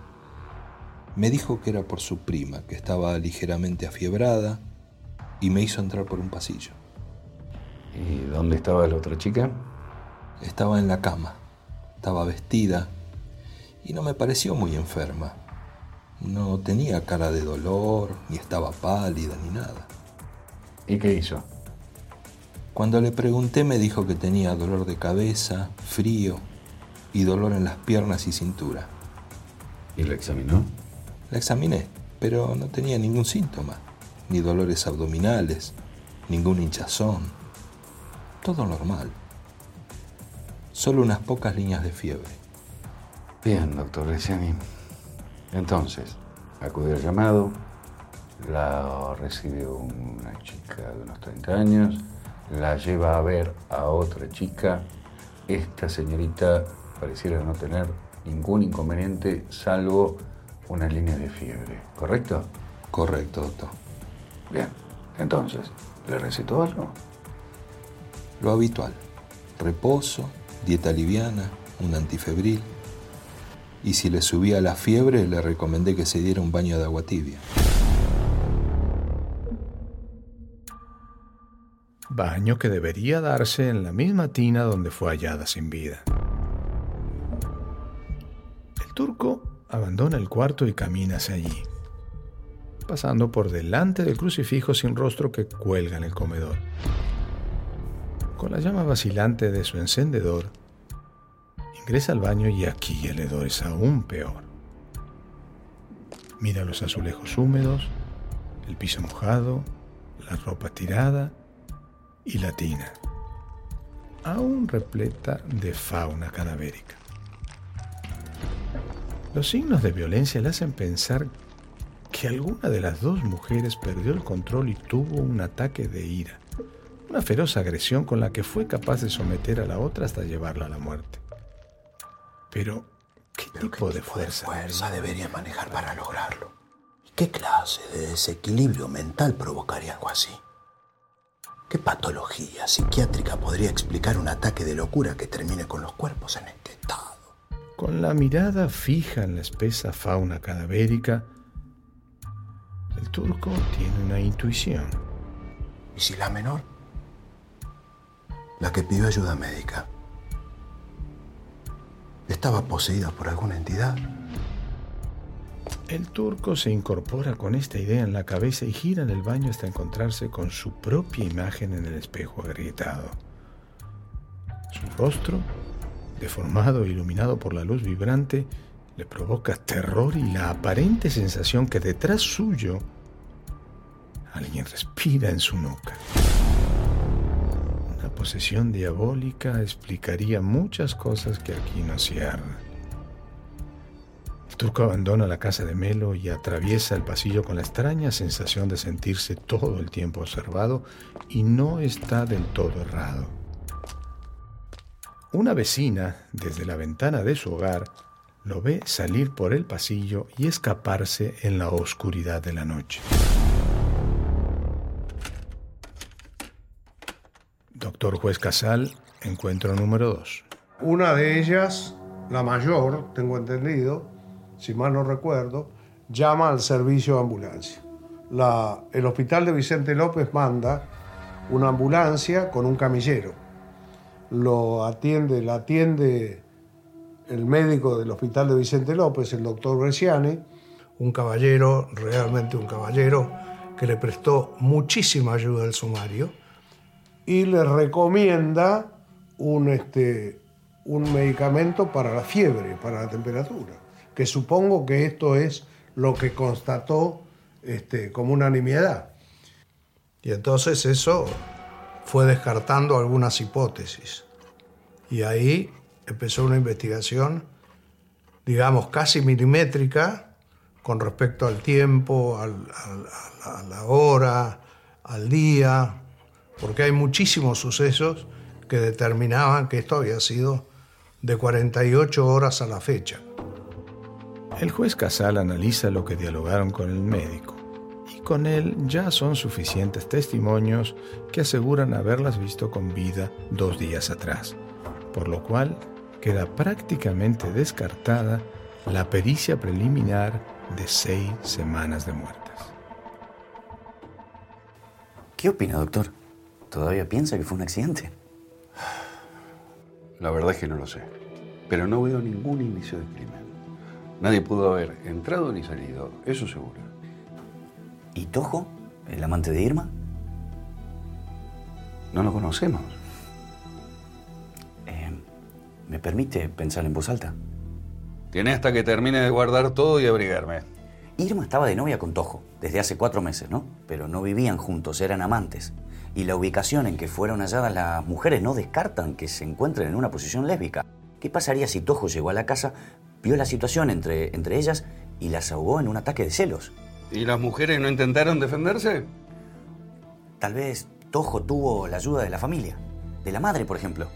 Me dijo que era por su prima, que estaba ligeramente afiebrada, y me hizo entrar por un pasillo. ¿Y dónde estaba la otra chica? Estaba en la cama, estaba vestida, y no me pareció muy enferma. No tenía cara de dolor, ni estaba pálida, ni nada. ¿Y qué hizo? Cuando le pregunté me dijo que tenía dolor de cabeza, frío y dolor en las piernas y cintura. ¿Y lo examinó? La examiné, pero no tenía ningún síntoma, ni dolores abdominales, ningún hinchazón. Todo normal. Solo unas pocas líneas de fiebre. Bien, doctor Bresciani. Entonces, acude al llamado, la recibe una chica de unos 30 años, la lleva a ver a otra chica. Esta señorita pareciera no tener ningún inconveniente salvo una línea de fiebre, ¿correcto? Correcto, doctor. Bien, entonces, ¿le recetó algo? Lo habitual. Reposo, dieta liviana, un antifebril. Y si le subía la fiebre, le recomendé que se diera un baño de agua tibia. Baño que debería darse en la misma tina donde fue hallada sin vida. El turco abandona el cuarto y camina hacia allí, pasando por delante del crucifijo sin rostro que cuelga en el comedor. Con la llama vacilante de su encendedor, ingresa al baño y aquí el hedor es aún peor. Mira los azulejos húmedos, el piso mojado, la ropa tirada y la tina, aún repleta de fauna cadavérica. Los signos de violencia le hacen pensar que alguna de las dos mujeres perdió el control y tuvo un ataque de ira, una feroz agresión con la que fue capaz de someter a la otra hasta llevarla a la muerte. Pero, ¿qué tipo de fuerza? fuerza debería manejar para lograrlo? ¿Y qué clase de desequilibrio mental provocaría algo así? ¿Qué patología psiquiátrica podría explicar un ataque de locura que termine con los cuerpos en este estado? Con la mirada fija en la espesa fauna cadavérica, el turco tiene una intuición. ¿Y si la menor? La que pidió ayuda médica. ¿Estaba poseída por alguna entidad? El turco se incorpora con esta idea en la cabeza y gira en el baño hasta encontrarse con su propia imagen en el espejo agrietado. Su rostro, deformado e iluminado por la luz vibrante, le provoca terror y la aparente sensación que detrás suyo alguien respira en su nuca. Posesión diabólica explicaría muchas cosas que aquí no cierran. El turco abandona la casa de Melo y atraviesa el pasillo con la extraña sensación de sentirse todo el tiempo observado y no está del todo errado. Una vecina, desde la ventana de su hogar, lo ve salir por el pasillo y escaparse en la oscuridad de la noche. Doctor Juez Casal, encuentro número 2. Una de ellas, la mayor, tengo entendido, si mal no recuerdo, llama al servicio de ambulancia. La- el hospital de Vicente López manda una ambulancia con un camillero. Lo atiende, la atiende el médico del hospital de Vicente López, el doctor Bresciani, un caballero, realmente un caballero, que le prestó muchísima ayuda al sumario y le recomienda un, este, un medicamento para la fiebre, para la temperatura, que supongo que esto es lo que constató este, como una nimiedad. Y entonces eso fue descartando algunas hipótesis. Y ahí empezó una investigación, digamos, casi milimétrica con respecto al tiempo, al- a la hora, al día, porque hay muchísimos sucesos que determinaban que esto había sido de 48 horas a la fecha. El juez Casal analiza lo que dialogaron con el médico y con él ya son suficientes testimonios que aseguran haberlas visto con vida dos días atrás, por lo cual queda prácticamente descartada la pericia preliminar de seis semanas de muertes. ¿Qué opina, doctor? ¿Todavía piensa que fue un accidente? La verdad es que no lo sé. Pero no veo ningún indicio de crimen. Nadie pudo haber entrado ni salido, eso seguro. ¿Y Tojo? ¿El amante de Irma? No lo conocemos. Eh, ¿Me permite pensar en voz alta? Tiene hasta que termine de guardar todo y abrigarme. Irma estaba de novia con Tojo desde hace cuatro meses, ¿no? Pero no vivían juntos, eran amantes. Y la ubicación en que fueron halladas las mujeres no descartan que se encuentren en una posición lésbica. ¿Qué pasaría si Tojo llegó a la casa, vio la situación entre, entre ellas y las ahogó en un ataque de celos? ¿Y las mujeres no intentaron defenderse? Tal vez Tojo tuvo la ayuda de la familia, de la madre, por ejemplo.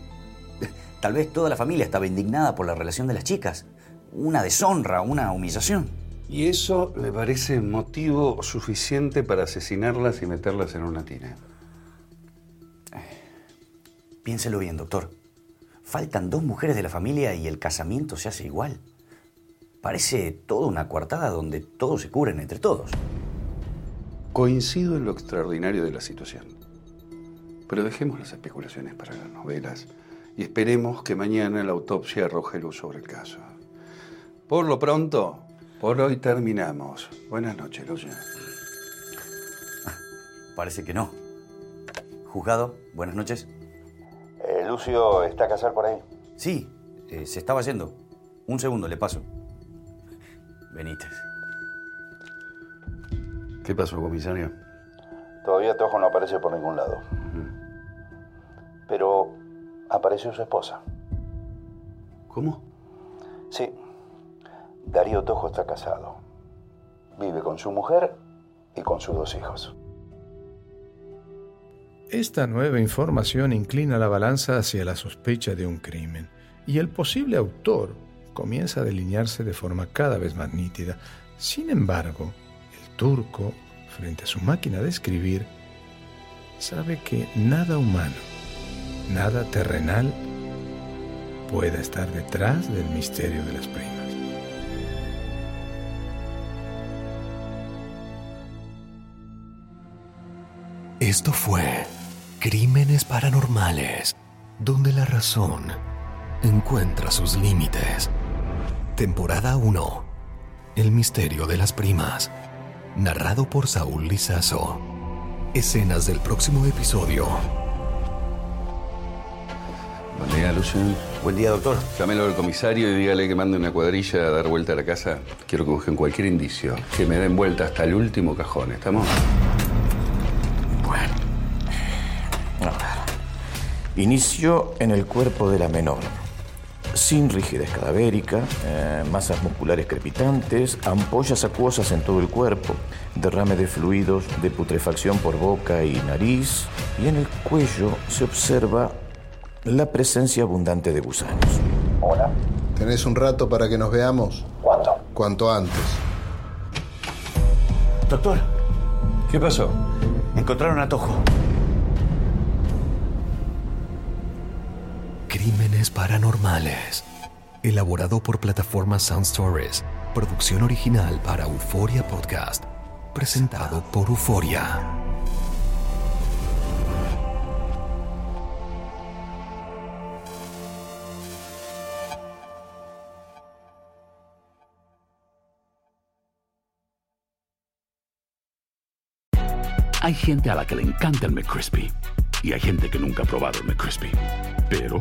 <laughs> Tal vez toda la familia estaba indignada por la relación de las chicas. Una deshonra, una humillación. ¿Y eso le parece motivo suficiente para asesinarlas y meterlas en una tina? Piénselo bien, doctor. Faltan dos mujeres de la familia y el casamiento se hace igual. Parece toda una coartada donde todos se cubren entre todos. Coincido en lo extraordinario de la situación. Pero dejemos las especulaciones para las novelas y esperemos que mañana la autopsia arroje luz sobre el caso. Por lo pronto, por hoy terminamos. Buenas noches, Lucia. Parece que no. Juzgado, buenas noches. Lucio, ¿está Casal por ahí? Sí, eh, se estaba yendo. Un segundo, le paso. Benítez. ¿Qué pasó, comisario? Todavía Tojo no aparece por ningún lado. Pero apareció su esposa. ¿Cómo? Sí. Darío Tojo está casado. Vive con su mujer y con sus dos hijos. Esta nueva información inclina la balanza hacia la sospecha de un crimen y el posible autor comienza a delinearse de forma cada vez más nítida. Sin embargo, el turco, frente a su máquina de escribir, sabe que nada humano, nada terrenal pueda estar detrás del misterio de las primas. Esto fue Crímenes Paranormales, donde la razón encuentra sus límites. Temporada 1. El misterio de las primas. Narrado por Saúl Lizazo. Escenas del próximo episodio. Buen día, Lucian. Buen día, doctor. Llámelo al comisario y dígale que mande una cuadrilla a dar vuelta a la casa. Quiero que busquen cualquier indicio. Que me den vuelta hasta el último cajón. ¿Estamos? Bueno. Inicio en el cuerpo de la menor. Sin rigidez cadavérica, eh, masas musculares crepitantes, ampollas acuosas en todo el cuerpo, derrame de fluidos de putrefacción por boca y nariz, y en el cuello se observa la presencia abundante de gusanos. Hola. ¿Tenés un rato para que nos veamos? ¿Cuánto? Cuanto antes. Doctor, ¿Qué pasó? encontraron a Tojo. Crímenes paranormales. Elaborado por plataforma Sound Stories. Producción original para Euforia Podcast. Presentado por Euforia. Hay gente a la que le encanta el McCrispy y hay gente que nunca ha probado el McCrispy. Pero